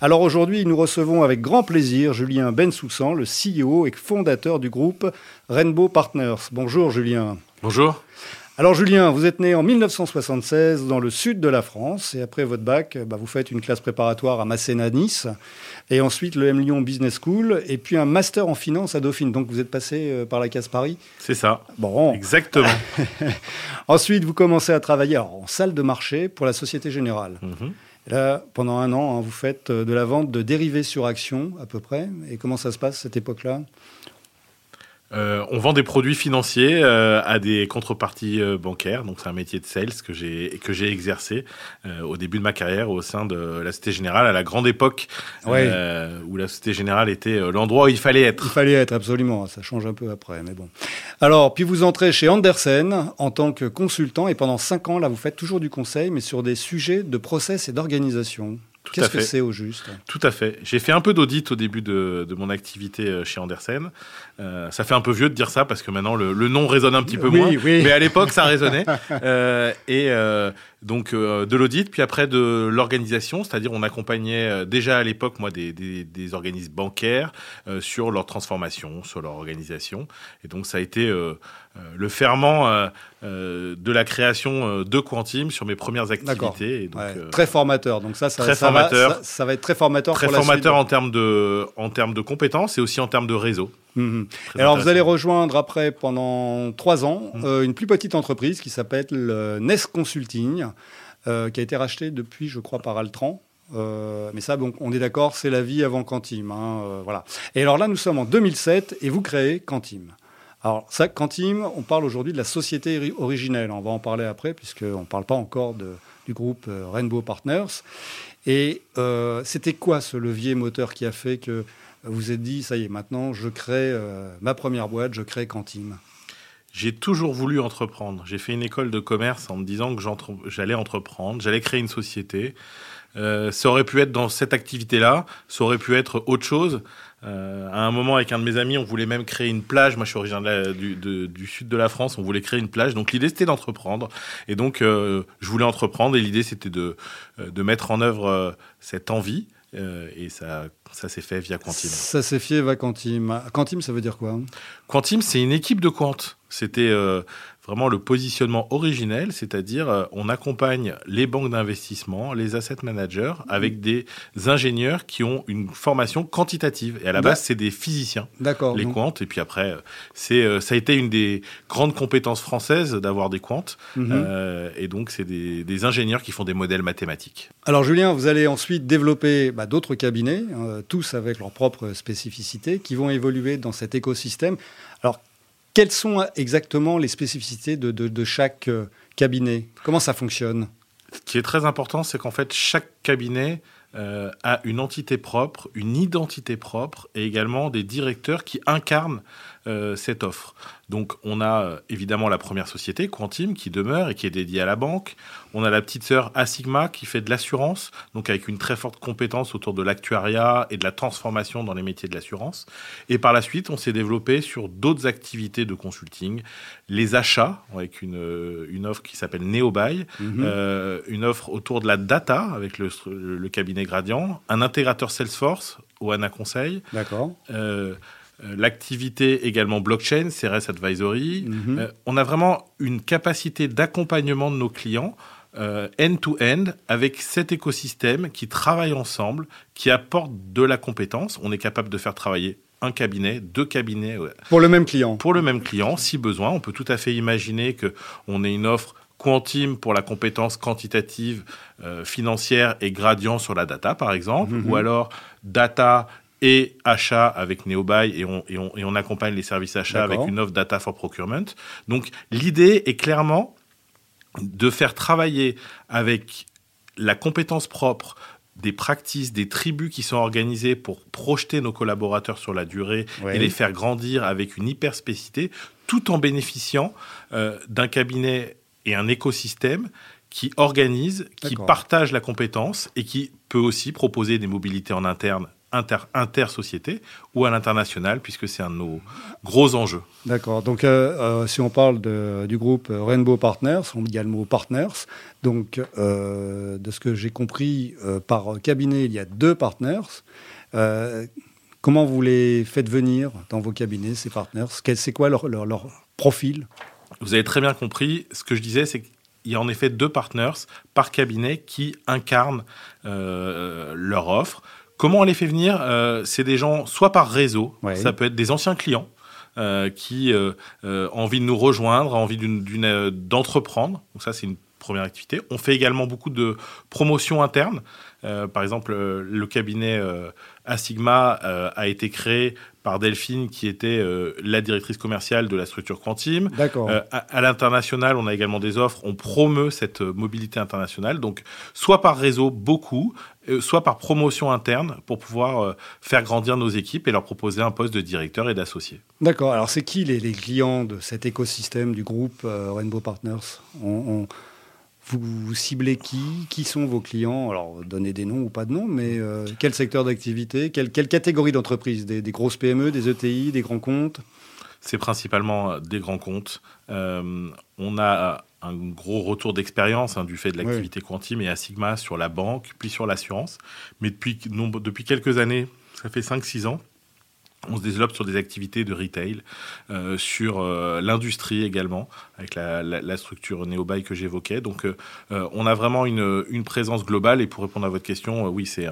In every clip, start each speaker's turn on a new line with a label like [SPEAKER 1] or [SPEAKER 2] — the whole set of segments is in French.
[SPEAKER 1] Alors aujourd'hui, nous recevons avec grand plaisir Julien Bensoussan, le CEO et fondateur du groupe Rainbow Partners. Bonjour Julien.
[SPEAKER 2] Bonjour.
[SPEAKER 1] Alors Julien, vous êtes né en 1976 dans le sud de la France et après votre bac, bah, vous faites une classe préparatoire à Masséna Nice et ensuite le M Lyon Business School et puis un master en finance à Dauphine. Donc vous êtes passé euh, par la case Paris
[SPEAKER 2] C'est ça.
[SPEAKER 1] Bon.
[SPEAKER 2] Exactement.
[SPEAKER 1] ensuite, vous commencez à travailler en salle de marché pour la Société Générale. Mhm. Là, pendant un an, hein, vous faites euh, de la vente de dérivés sur action, à peu près. Et comment ça se passe, cette époque-là?
[SPEAKER 2] Euh, on vend des produits financiers euh, à des contreparties euh, bancaires. Donc c'est un métier de sales que j'ai que j'ai exercé au début de ma carrière au sein de la Société Générale à la grande époque où la Société Générale était l'endroit où il fallait être.
[SPEAKER 1] Il fallait être absolument. Ça change un peu après, mais bon. Alors puis vous entrez chez Andersen en tant que consultant et pendant cinq ans là vous faites toujours du conseil mais sur des sujets de process et d'organisation. Qu'est-ce que c'est au juste?
[SPEAKER 2] Tout à fait. J'ai fait un peu d'audit au début de, de, mon activité chez Andersen. Euh, ça fait un peu vieux de dire ça parce que maintenant le, le nom résonne un petit peu moins. Mais à l'époque, ça résonnait. euh, et euh, donc euh, de l'audit, puis après de l'organisation, c'est-à-dire on accompagnait euh, déjà à l'époque moi des, des, des, organismes bancaires sur leur transformation, sur leur organisation. Et donc ça a été le ferment de la création de Quantim sur mes premières activités. Et
[SPEAKER 1] donc, très formateur. Donc ça, ça,
[SPEAKER 2] très
[SPEAKER 1] ça
[SPEAKER 2] formateur.
[SPEAKER 1] Va, ça, va être très formateur.
[SPEAKER 2] Très
[SPEAKER 1] pour
[SPEAKER 2] formateur
[SPEAKER 1] la
[SPEAKER 2] suite. en termes de en termes de compétences et aussi en termes de réseau.
[SPEAKER 1] Mmh. Alors vous allez rejoindre après pendant trois ans mmh. euh, une plus petite entreprise qui s'appelle euh, Nest Consulting, euh, qui a été rachetée depuis, je crois, par Altran. Euh, mais ça, bon, on est d'accord, c'est la vie avant Quantim. Hein, voilà. Et alors là, nous sommes en 2007 et vous créez Quantim. Alors ça, Quantim, on parle aujourd'hui de la société originelle. On va en parler après puisqu'on ne parle pas encore de, du groupe Rainbow Partners. Et c'était quoi ce levier moteur qui a fait que vous êtes dit, ça y est, maintenant, je crée euh, ma première boîte, je crée Quantim
[SPEAKER 2] J'ai toujours voulu entreprendre. J'ai fait une école de commerce en me disant que j'allais entreprendre, j'allais créer une société. Euh, ça aurait pu être dans cette activité-là, ça aurait pu être autre chose. Euh, à un moment, avec un de mes amis, on voulait même créer une plage. Moi, je suis originaire du, sud de la France. On voulait créer une plage. Donc, l'idée, c'était d'entreprendre. Et donc, je voulais entreprendre. Et l'idée, c'était de, mettre en œuvre cette envie. Euh, et ça, ça s'est fait via Quantim.
[SPEAKER 1] Ça s'est fait via Quantim. Quantim, ça veut dire quoi
[SPEAKER 2] Quantim, c'est une équipe de quant. C'était euh, vraiment le positionnement originel, c'est-à-dire euh, on accompagne les banques d'investissement, les asset managers, avec des ingénieurs qui ont une formation quantitative. Et à la base, c'est des physiciens,
[SPEAKER 1] D'accord,
[SPEAKER 2] les
[SPEAKER 1] donc.
[SPEAKER 2] quants. Et puis après, c'est euh, ça a été une des grandes compétences françaises d'avoir des quants. Euh, et donc, c'est des, des ingénieurs qui font des modèles mathématiques.
[SPEAKER 1] Alors Julien, vous allez ensuite développer bah, d'autres cabinets, euh, tous avec leurs propres spécificités, qui vont évoluer dans cet écosystème. Alors, quelles sont exactement les spécificités de, chaque euh, cabinet? Comment ça fonctionne?
[SPEAKER 2] Ce qui est très important, c'est qu'en fait, chaque cabinet euh, a une entité propre, une identité propre et également des directeurs qui incarnent euh, cette offre. Donc on a euh, évidemment la première société, Quantim, qui demeure et qui est dédiée à la banque. On a la petite sœur Asigma qui fait de l'assurance, donc avec une très forte compétence autour de l'actuariat et de la transformation dans les métiers de l'assurance. Et par la suite, on s'est développé sur d'autres activités de consulting, les achats, avec une, euh, une offre qui s'appelle Neobuy,
[SPEAKER 1] Mhm.
[SPEAKER 2] euh, une offre autour de la data avec le, le cabinet Gradient, un intégrateur Salesforce, Oana Conseil,
[SPEAKER 1] D'accord.
[SPEAKER 2] euh, l'activité également blockchain, CRS Advisory.
[SPEAKER 1] Mhm.
[SPEAKER 2] Euh, on a vraiment une capacité d'accompagnement de nos clients euh, end-to-end avec cet écosystème qui travaille ensemble, qui apporte de la compétence. On est capable de faire travailler un cabinet, deux cabinets ouais,
[SPEAKER 1] Pour le même client.
[SPEAKER 2] pour le même client, si besoin. On peut tout à fait imaginer que on ait une offre Quantim pour la compétence quantitative euh, financière et gradient sur la data, par exemple,
[SPEAKER 1] Mhm.
[SPEAKER 2] ou alors data et achat avec Neobuy et on, et on, et on accompagne les services achats avec une offre data for procurement. Donc l'idée est clairement de faire travailler avec la compétence propre des practices, des tribus qui sont organisées pour projeter nos collaborateurs sur la durée et les faire grandir avec une hyperspécité, tout en bénéficiant euh, d'un cabinet et un écosystème qui organise, qui partage la compétence et qui peut aussi proposer des mobilités en interne inter, inter-société ou à l'international, puisque c'est un de nos gros enjeux.
[SPEAKER 1] D'accord. Donc, euh, euh, si on parle de, du groupe Rainbow Partners, on dit le mot partners. Donc, euh, de ce que j'ai compris, par cabinet, il y a deux partners. comment vous les faites venir dans vos cabinets, ces partners? C'est quoi leur, leur, leur profil?
[SPEAKER 2] Vous avez très bien compris. Ce que je disais, c'est qu'il y a en effet deux partners par cabinet qui incarnent leur offre. Comment on les fait venir euh, C'est des gens soit par réseau, ça peut être des anciens clients euh, qui euh, ont envie de nous rejoindre, envie d'entreprendre. Donc ça, c'est une première activité. On fait également beaucoup de promotions internes. par exemple, le cabinet Asigma a été créé par Delphine, qui était la directrice commerciale de la structure Quantim.
[SPEAKER 1] D'accord.
[SPEAKER 2] à, l'international, on a également des offres. On promeut cette mobilité internationale. Donc, soit par réseau, beaucoup, euh, soit par promotion interne pour pouvoir euh, faire grandir nos équipes et leur proposer un poste de directeur et d'associé.
[SPEAKER 1] D'accord. Alors, c'est qui les, clients de cet écosystème du groupe euh, Rainbow Partners? Vous, ciblez qui? Qui sont vos clients? Alors, donnez des noms ou pas de noms, mais quel secteur d'activité? Quelle, catégorie d'entreprise? Des, grosses PME, des ETI, des grands comptes?
[SPEAKER 2] C'est principalement des grands comptes. on a un gros retour d'expérience hein, du fait de l'activité quantum et à Sigma sur la banque, puis sur l'assurance. Mais depuis, depuis quelques années, ça fait 5-6 ans, on se développe sur des activités de retail, euh, sur euh, l'industrie également, avec la, la, structure Neobuy que j'évoquais. Donc, euh, on a vraiment une, une, présence globale. Et pour répondre à votre question, oui, c'est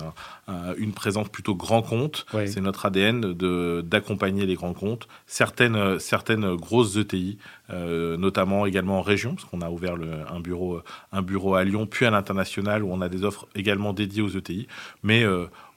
[SPEAKER 2] une présence plutôt grand compte. C'est notre ADN d'accompagner les grands comptes. Certaines, certaines grosses ETI, notamment également en région, parce qu'on a ouvert le, un, bureau, un bureau à Lyon, puis à l'international, où on a des offres également dédiées aux ETI. Mais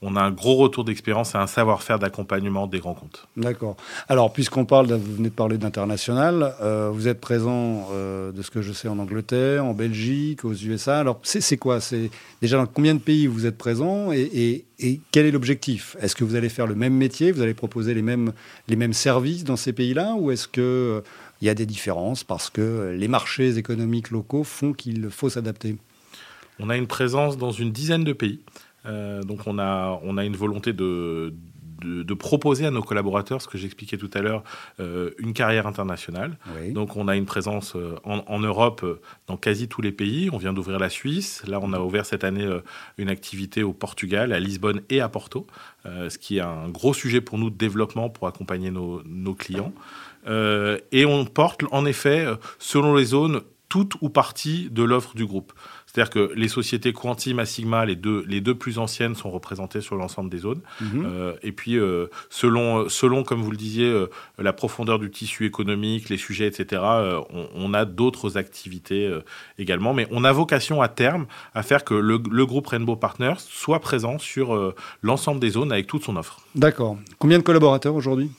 [SPEAKER 2] on a un gros retour d'expérience et un savoir-faire d'accompagnement des grands comptes.
[SPEAKER 1] D'accord. Alors, puisqu'on parle, vous venez de parler d'international, euh, vous êtes présent, euh, de ce que je sais, en Angleterre, en Belgique, aux USA. Alors, c'est quoi? C'est déjà dans combien de pays vous êtes présent et, quel est l'objectif? Est-ce que vous allez faire le même métier? Vous allez proposer les mêmes, les mêmes services dans ces pays-là? Ou est-ce que euh, il y a des différences parce que les marchés économiques locaux font qu'il faut s'adapter?
[SPEAKER 2] On a une présence dans une dizaine de pays. Euh, donc on a, on a une volonté de, de, proposer à nos collaborateurs, ce que j'expliquais tout à l'heure, euh, une carrière internationale. Donc on a une présence euh, en, Europe dans quasi tous les pays. On vient d'ouvrir la Suisse. Là, on a ouvert cette année une activité au Portugal, à Lisbonne et à Porto, ce qui est un gros sujet pour nous de développement pour accompagner nos, nos clients. et on porte en effet, selon les zones, toute ou partie de l'offre du groupe. C'est-à-dire que les sociétés Quantim à Sigma, les deux, les deux plus anciennes, sont représentées sur l'ensemble des zones. Mhm. Euh, et puis, euh, selon, selon, comme vous le disiez, euh, la profondeur du tissu économique, les sujets, etc., on, a d'autres activités également. Mais on a vocation à terme à faire que le, le groupe Rainbow Partners soit présent sur l'ensemble des zones avec toute son offre.
[SPEAKER 1] D'accord. Combien de collaborateurs aujourd'hui?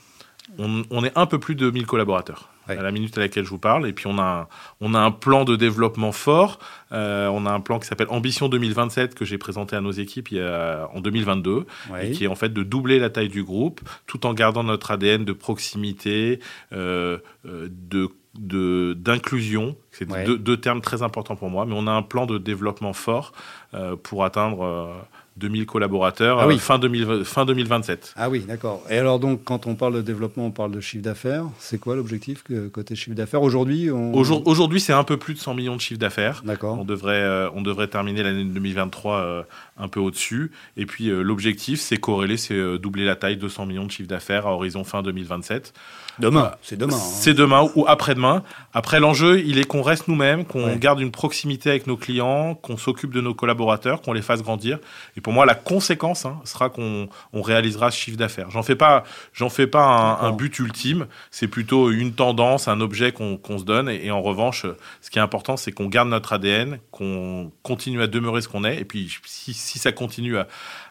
[SPEAKER 2] On, on, est un peu plus de 1000 collaborateurs à la minute à laquelle je vous parle. Et puis on a un, on a un plan de développement fort. Euh, on a un plan qui s'appelle Ambition 2027 que j'ai présenté à nos équipes il y a, en 2022 et qui est en fait de doubler la taille du groupe tout en gardant notre ADN de proximité, euh, euh de d'inclusion, c'est deux, deux, termes très importants pour moi, mais on a un plan de développement fort euh, pour atteindre 2000 collaborateurs ah euh, fin, 2000, fin 2027.
[SPEAKER 1] Ah oui, d'accord. Et alors donc, quand on parle de développement, on parle de chiffre d'affaires. C'est quoi l'objectif côté chiffre d'affaires? Aujourd'hui,
[SPEAKER 2] Aujourd'hui, c'est un peu plus de 100 millions de chiffre d'affaires.
[SPEAKER 1] D'accord.
[SPEAKER 2] On devrait, euh, on devrait terminer l'année 2023 euh, un peu au-dessus. Et puis, l'objectif, c'est corréler, c'est doubler la taille de 100 millions de chiffre d'affaires à horizon fin 2027.
[SPEAKER 1] Demain, c'est demain. Hein.
[SPEAKER 2] C'est demain ou après-demain. Après, l'enjeu, il est qu'on reste nous-mêmes, qu'on garde une proximité avec nos clients, qu'on s'occupe de nos collaborateurs, qu'on les fasse grandir. Et pour moi, la conséquence hein, sera qu'on on réalisera ce chiffre d'affaires. J'en fais pas, j'en fais pas un, but ultime. C'est plutôt une tendance, un objet qu'on se donne. Et, en revanche, ce qui est important, c'est qu'on garde notre ADN, qu'on continue à demeurer ce qu'on est. Et puis, si, si ça continue à,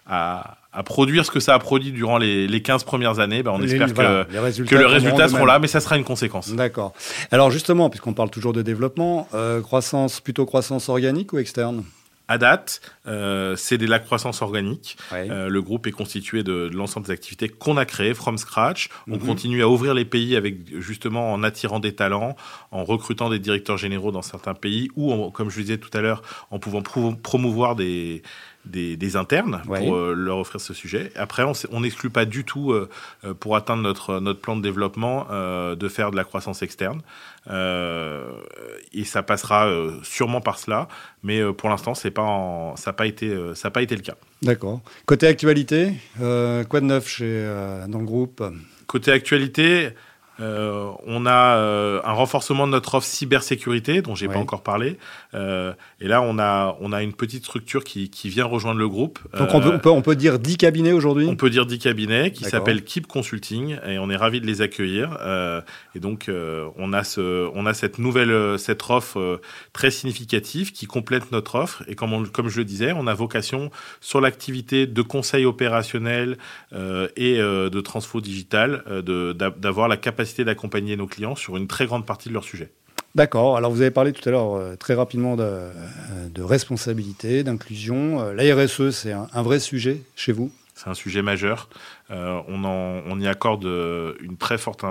[SPEAKER 2] à, à, produire ce que ça a produit durant les, les 15 premières années, ben on espère que, que le résultat seront là, mais ça sera une conséquence.
[SPEAKER 1] D'accord. Alors justement, puisqu'on parle toujours de développement, euh, croissance plutôt croissance organique ou externe?
[SPEAKER 2] À date, euh, c'est de la croissance organique. Euh, le groupe est constitué de, l'ensemble des activités qu'on a créées from scratch. On mhm. continue à ouvrir les pays avec justement en attirant des talents, en recrutant des directeurs généraux dans certains pays, ou comme je le disais tout à l'heure, en pouvant promouvoir des, des, internes pour euh, leur offrir ce sujet. Après, on n'exclut pas du tout, euh, euh, pour atteindre notre, notre plan de développement, de faire de la croissance externe. et ça passera sûrement par cela, mais pour l'instant, c'est pas ça n'a pas, été, ça pas été le cas.
[SPEAKER 1] D'accord. Côté actualité, quoi de neuf chez, dans le groupe?
[SPEAKER 2] Côté actualité, euh, on a euh, un renforcement de notre offre cybersécurité dont j'ai pas encore parlé. Euh, et là, on a on a une petite structure qui, qui vient rejoindre le groupe.
[SPEAKER 1] Donc on, peut, on, peut, dire 10 cabinets aujourd'hui?
[SPEAKER 2] On peut dire 10 cabinets qui s'appellent Keep Consulting et on est ravi de les accueillir. et donc on a ce on a cette nouvelle cette offre très significative qui complète notre offre. Et comme comme je le disais, on a vocation sur l'activité de conseil opérationnel et de transfo digital d'avoir la capacité d'accompagner nos clients sur une très grande partie de leur sujet.
[SPEAKER 1] D'accord. Alors vous avez parlé tout à l'heure euh, très rapidement de, euh, responsabilité, d'inclusion. Euh, la RSE, c'est un, vrai sujet chez vous?
[SPEAKER 2] C'est un sujet majeur. on, on, y accorde une très forte,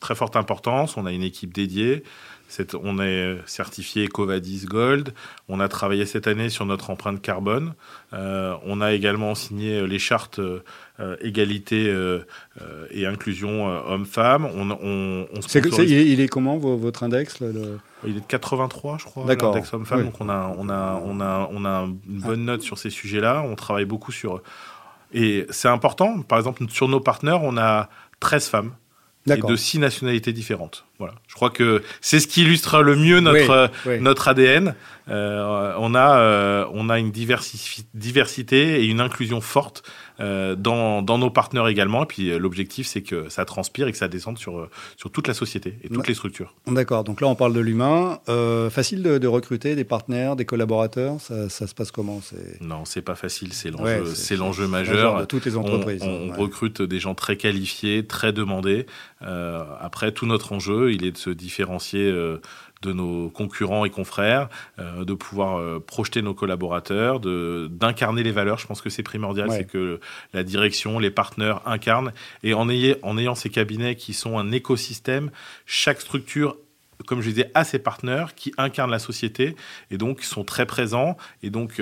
[SPEAKER 2] très forte importance. On a une équipe dédiée on est certifié Ecovadis Gold. On a travaillé cette année sur notre empreinte carbone. Euh, on a également signé les chartes euh, égalité euh, et inclusion hommes-femmes. On,
[SPEAKER 1] il, est, comment votre index
[SPEAKER 2] Il est de 83, je crois, l'index homme-femme. Donc on a, on, a, on, a, on a une bonne note sur ces sujets-là. On travaille beaucoup sur... Et c'est important. Par exemple, sur nos partenaires, on a 13 femmes et de six nationalités différentes. Voilà. Je crois que c'est ce qui illustre le mieux notre notre ADN. Euh, on a euh, on a une diversité et une inclusion forte euh, dans, dans nos partenaires également. Et puis l'objectif c'est que ça transpire et que ça descende sur sur toute la société et toutes les structures.
[SPEAKER 1] D'accord. Donc là on parle de l'humain. facile de, recruter des partenaires, des collaborateurs? Ça, ça se passe comment?
[SPEAKER 2] Non, c'est pas facile. C'est l'enjeu c'est l'enjeu majeur.
[SPEAKER 1] De toutes les entreprises.
[SPEAKER 2] On, recrute des gens très qualifiés, très demandés. après tout notre enjeu il est de se différencier euh, de nos concurrents et confrères, euh, de pouvoir euh, projeter nos collaborateurs, de d'incarner les valeurs. Je pense que c'est primordial, c'est que la direction, les partenaires incarnent. Et en, en ayant ces cabinets qui sont un écosystème, chaque structure comme je disais, a ses partenaires qui incarnent la société et donc sont très présents. Et donc,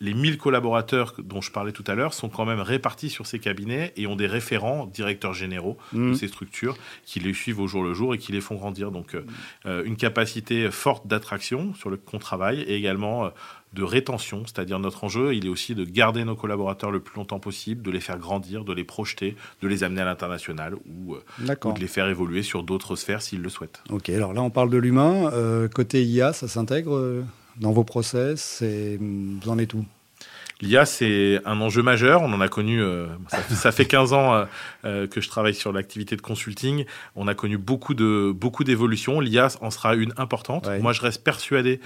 [SPEAKER 2] les 1000 collaborateurs dont je parlais tout à l'heure sont quand même répartis sur ces cabinets et ont des référents, directeurs généraux de mmh. ces structures qui les suivent au jour le jour et qui les font grandir. Donc, euh, euh, une capacité forte d'attraction sur le qu'on travaille et également euh, de rétention, c'est-à-dire notre enjeu, il est aussi de garder nos collaborateurs le plus longtemps possible, de les faire grandir, de les projeter, de les amener à l'international ou, de les faire évoluer sur d'autres sphères s'ils le souhaitent.
[SPEAKER 1] Ok, alors là on parle de l'humain. côté IA, ça s'intègre dans vos process et vous en êtes où?
[SPEAKER 2] L'IA, c'est un enjeu majeur. On en a connu, euh, ça, fait 15 ans euh, euh, que je travaille sur l'activité de consulting. On a connu beaucoup de beaucoup d'évolutions. L'IA en sera une importante. Moi, je reste persuadé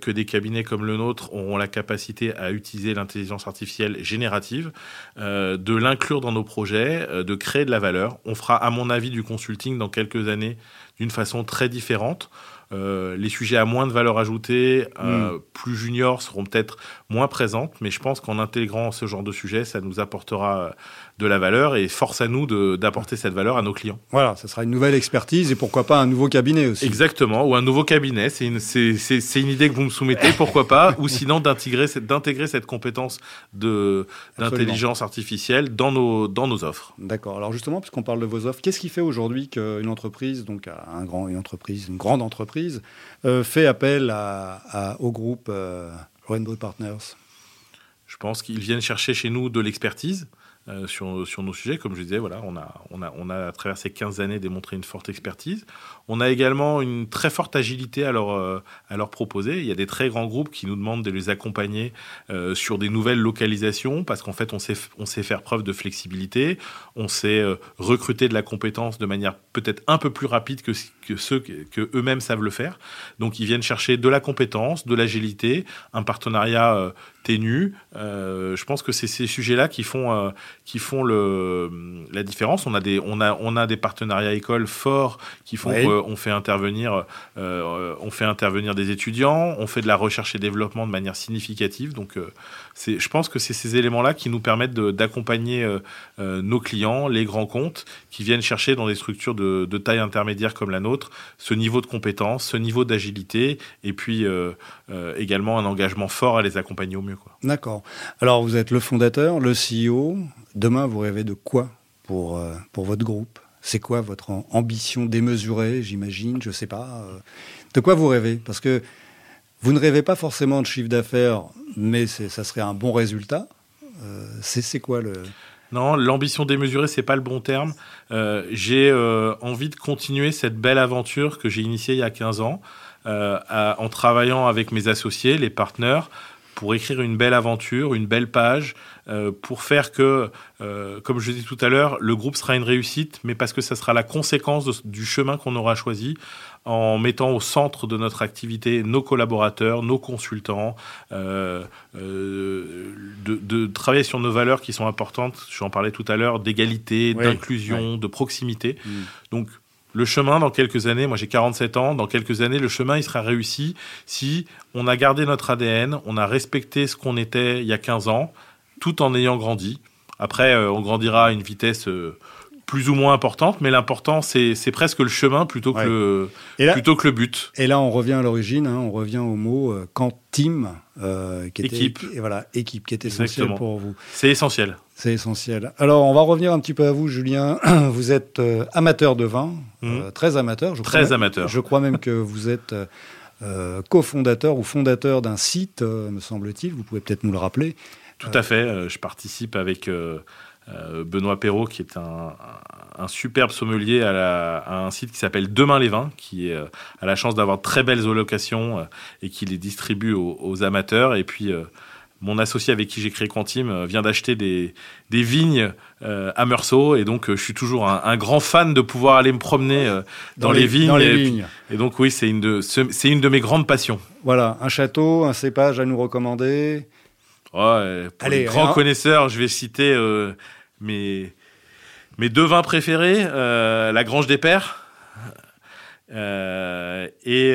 [SPEAKER 2] que des cabinets comme le nôtre auront la capacité à utiliser l'intelligence artificielle générative, de l'inclure dans nos projets, de créer de la valeur. On fera, à mon avis, du consulting dans quelques années d'une façon très différente. Euh, les sujets à moins de valeur ajoutée, euh, hmm. plus juniors, seront peut-être moins présentes, mais je pense qu'en intégrant ce genre de sujet, ça nous apportera de la valeur et force à nous d'apporter cette valeur à nos clients.
[SPEAKER 1] Voilà, ça sera une nouvelle expertise et pourquoi pas un nouveau cabinet aussi.
[SPEAKER 2] Exactement, ou un nouveau cabinet. C'est une, idée que vous me soumettez, pourquoi pas, ou sinon d'intégrer cette, compétence d'intelligence artificielle dans nos, dans nos offres.
[SPEAKER 1] D'accord. Alors justement, puisqu'on parle de vos offres, qu'est-ce qui fait aujourd'hui qu'une entreprise, donc un grand, une entreprise, une grande entreprise, euh, fait appel à, au groupe euh, Rainbow Partners
[SPEAKER 2] Je pense qu'ils viennent chercher chez nous de l'expertise. Euh, sur, nos sujets. Comme je disais, voilà, on a, on a, on a à travers ces 15 années démontré une forte expertise. On a également une très forte agilité à leur, euh, à proposer. Il y a des très grands groupes qui nous demandent de les accompagner euh, sur des nouvelles localisations parce qu'en fait, on sait, faire preuve de flexibilité, on sait recruter de la compétence de manière peut-être un peu plus rapide que, que ceux que, eux-mêmes savent le faire. Donc, ils viennent chercher de la compétence, de l'agilité, un partenariat ténu. je pense que c'est ces sujets-là qui font qui font le, la différence. On a des, on a, on a des partenariats écoles forts qui font qu'on fait intervenir, euh, on fait intervenir des étudiants, on fait de la recherche et développement de manière significative. Donc, euh, c'est, je pense que c'est ces éléments-là qui nous permettent d'accompagner euh, nos clients, les grands comptes, qui viennent chercher dans des structures de, de, taille intermédiaire comme la nôtre, ce niveau de compétence, ce niveau d'agilité, et puis également un engagement fort à les accompagner au mieux.
[SPEAKER 1] D'accord. Alors, vous êtes le fondateur, le CEO. Demain, vous rêvez de quoi pour, euh, pour votre groupe? C'est quoi votre ambition démesurée, j'imagine Je ne sais pas. Euh, de quoi vous rêvez? Parce que vous ne rêvez pas forcément de chiffre d'affaires, mais ça serait un bon résultat. Euh, c'est quoi le...
[SPEAKER 2] Non, l'ambition démesurée, c'est pas le bon terme. j'ai envie de continuer cette belle aventure que j'ai initiée il y a 15 ans, en travaillant avec mes associés, les partenaires, pour écrire une belle aventure, une belle page, euh, pour faire que, euh, comme je dis tout à l'heure, le groupe sera une réussite, mais parce que ça sera la conséquence du chemin qu'on aura choisi en mettant au centre de notre activité nos collaborateurs, nos consultants, euh, de, travailler sur nos valeurs qui sont importantes, je en parlais tout à l'heure, d'égalité, d'inclusion, de proximité. Mm. Donc le chemin, dans quelques années, moi j'ai 47 ans, dans quelques années, le chemin, il sera réussi si on a gardé notre ADN, on a respecté ce qu'on était il y a 15 ans, tout en ayant grandi. Après, euh, on grandira à une vitesse euh, plus ou moins importante, mais l'important, c'est presque le chemin plutôt que, le, plutôt que le but.
[SPEAKER 1] Et là, on revient à l'origine, hein, on revient au mot euh, quand team,
[SPEAKER 2] qui était, équipe.
[SPEAKER 1] Et voilà, équipe, qui est essentiel pour vous.
[SPEAKER 2] C'est essentiel.
[SPEAKER 1] C'est essentiel. Alors, on va revenir un petit peu à vous, Julien. Vous êtes euh, amateur de vin, euh, mmh. très amateur.
[SPEAKER 2] Je très amateur.
[SPEAKER 1] Je crois même que vous êtes euh, cofondateur ou fondateur d'un site, me semble-t-il. Vous pouvez peut-être nous le rappeler.
[SPEAKER 2] Tout à fait. Je participe avec Benoît Perrault, qui est un, superbe sommelier à, un site qui s'appelle Demain les Vins, qui a la chance d'avoir très belles allocations et qui les distribue aux, aux amateurs. Et puis mon associé avec qui j'ai créé Quantim euh, vient d'acheter des, des vignes euh, à Meursault et donc euh, je suis toujours un, grand fan de pouvoir aller me promener dans, les, vignes. et, donc oui, c'est une, de, c'est une de mes grandes passions.
[SPEAKER 1] Voilà, un château, un cépage à nous recommander.
[SPEAKER 2] Pour les grands connaisseurs, je vais citer mes, mes deux vins préférés, la Grange des Pères et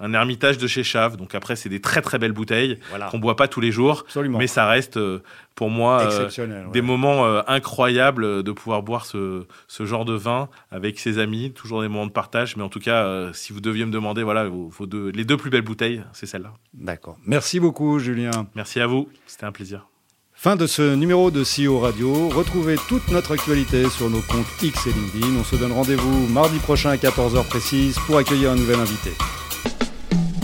[SPEAKER 2] un ermitage de chez Chave. Donc après, c'est des très très belles bouteilles qu'on boit pas tous les jours, mais ça reste euh, pour moi euh, des moments euh, incroyables de pouvoir boire ce, ce, genre de vin avec ses amis, toujours des moments de partage. Mais en tout cas, si vous deviez me demander, voilà, vos, deux, les deux plus belles bouteilles, c'est celle-là.
[SPEAKER 1] D'accord. Merci beaucoup, Julien.
[SPEAKER 2] Merci à vous. C'était un plaisir.
[SPEAKER 1] Fin de ce numéro de CEO Radio. Retrouvez toute notre actualité sur nos comptes X et LinkedIn. On se donne rendez-vous mardi prochain à 14h précise pour accueillir un nouvel invité.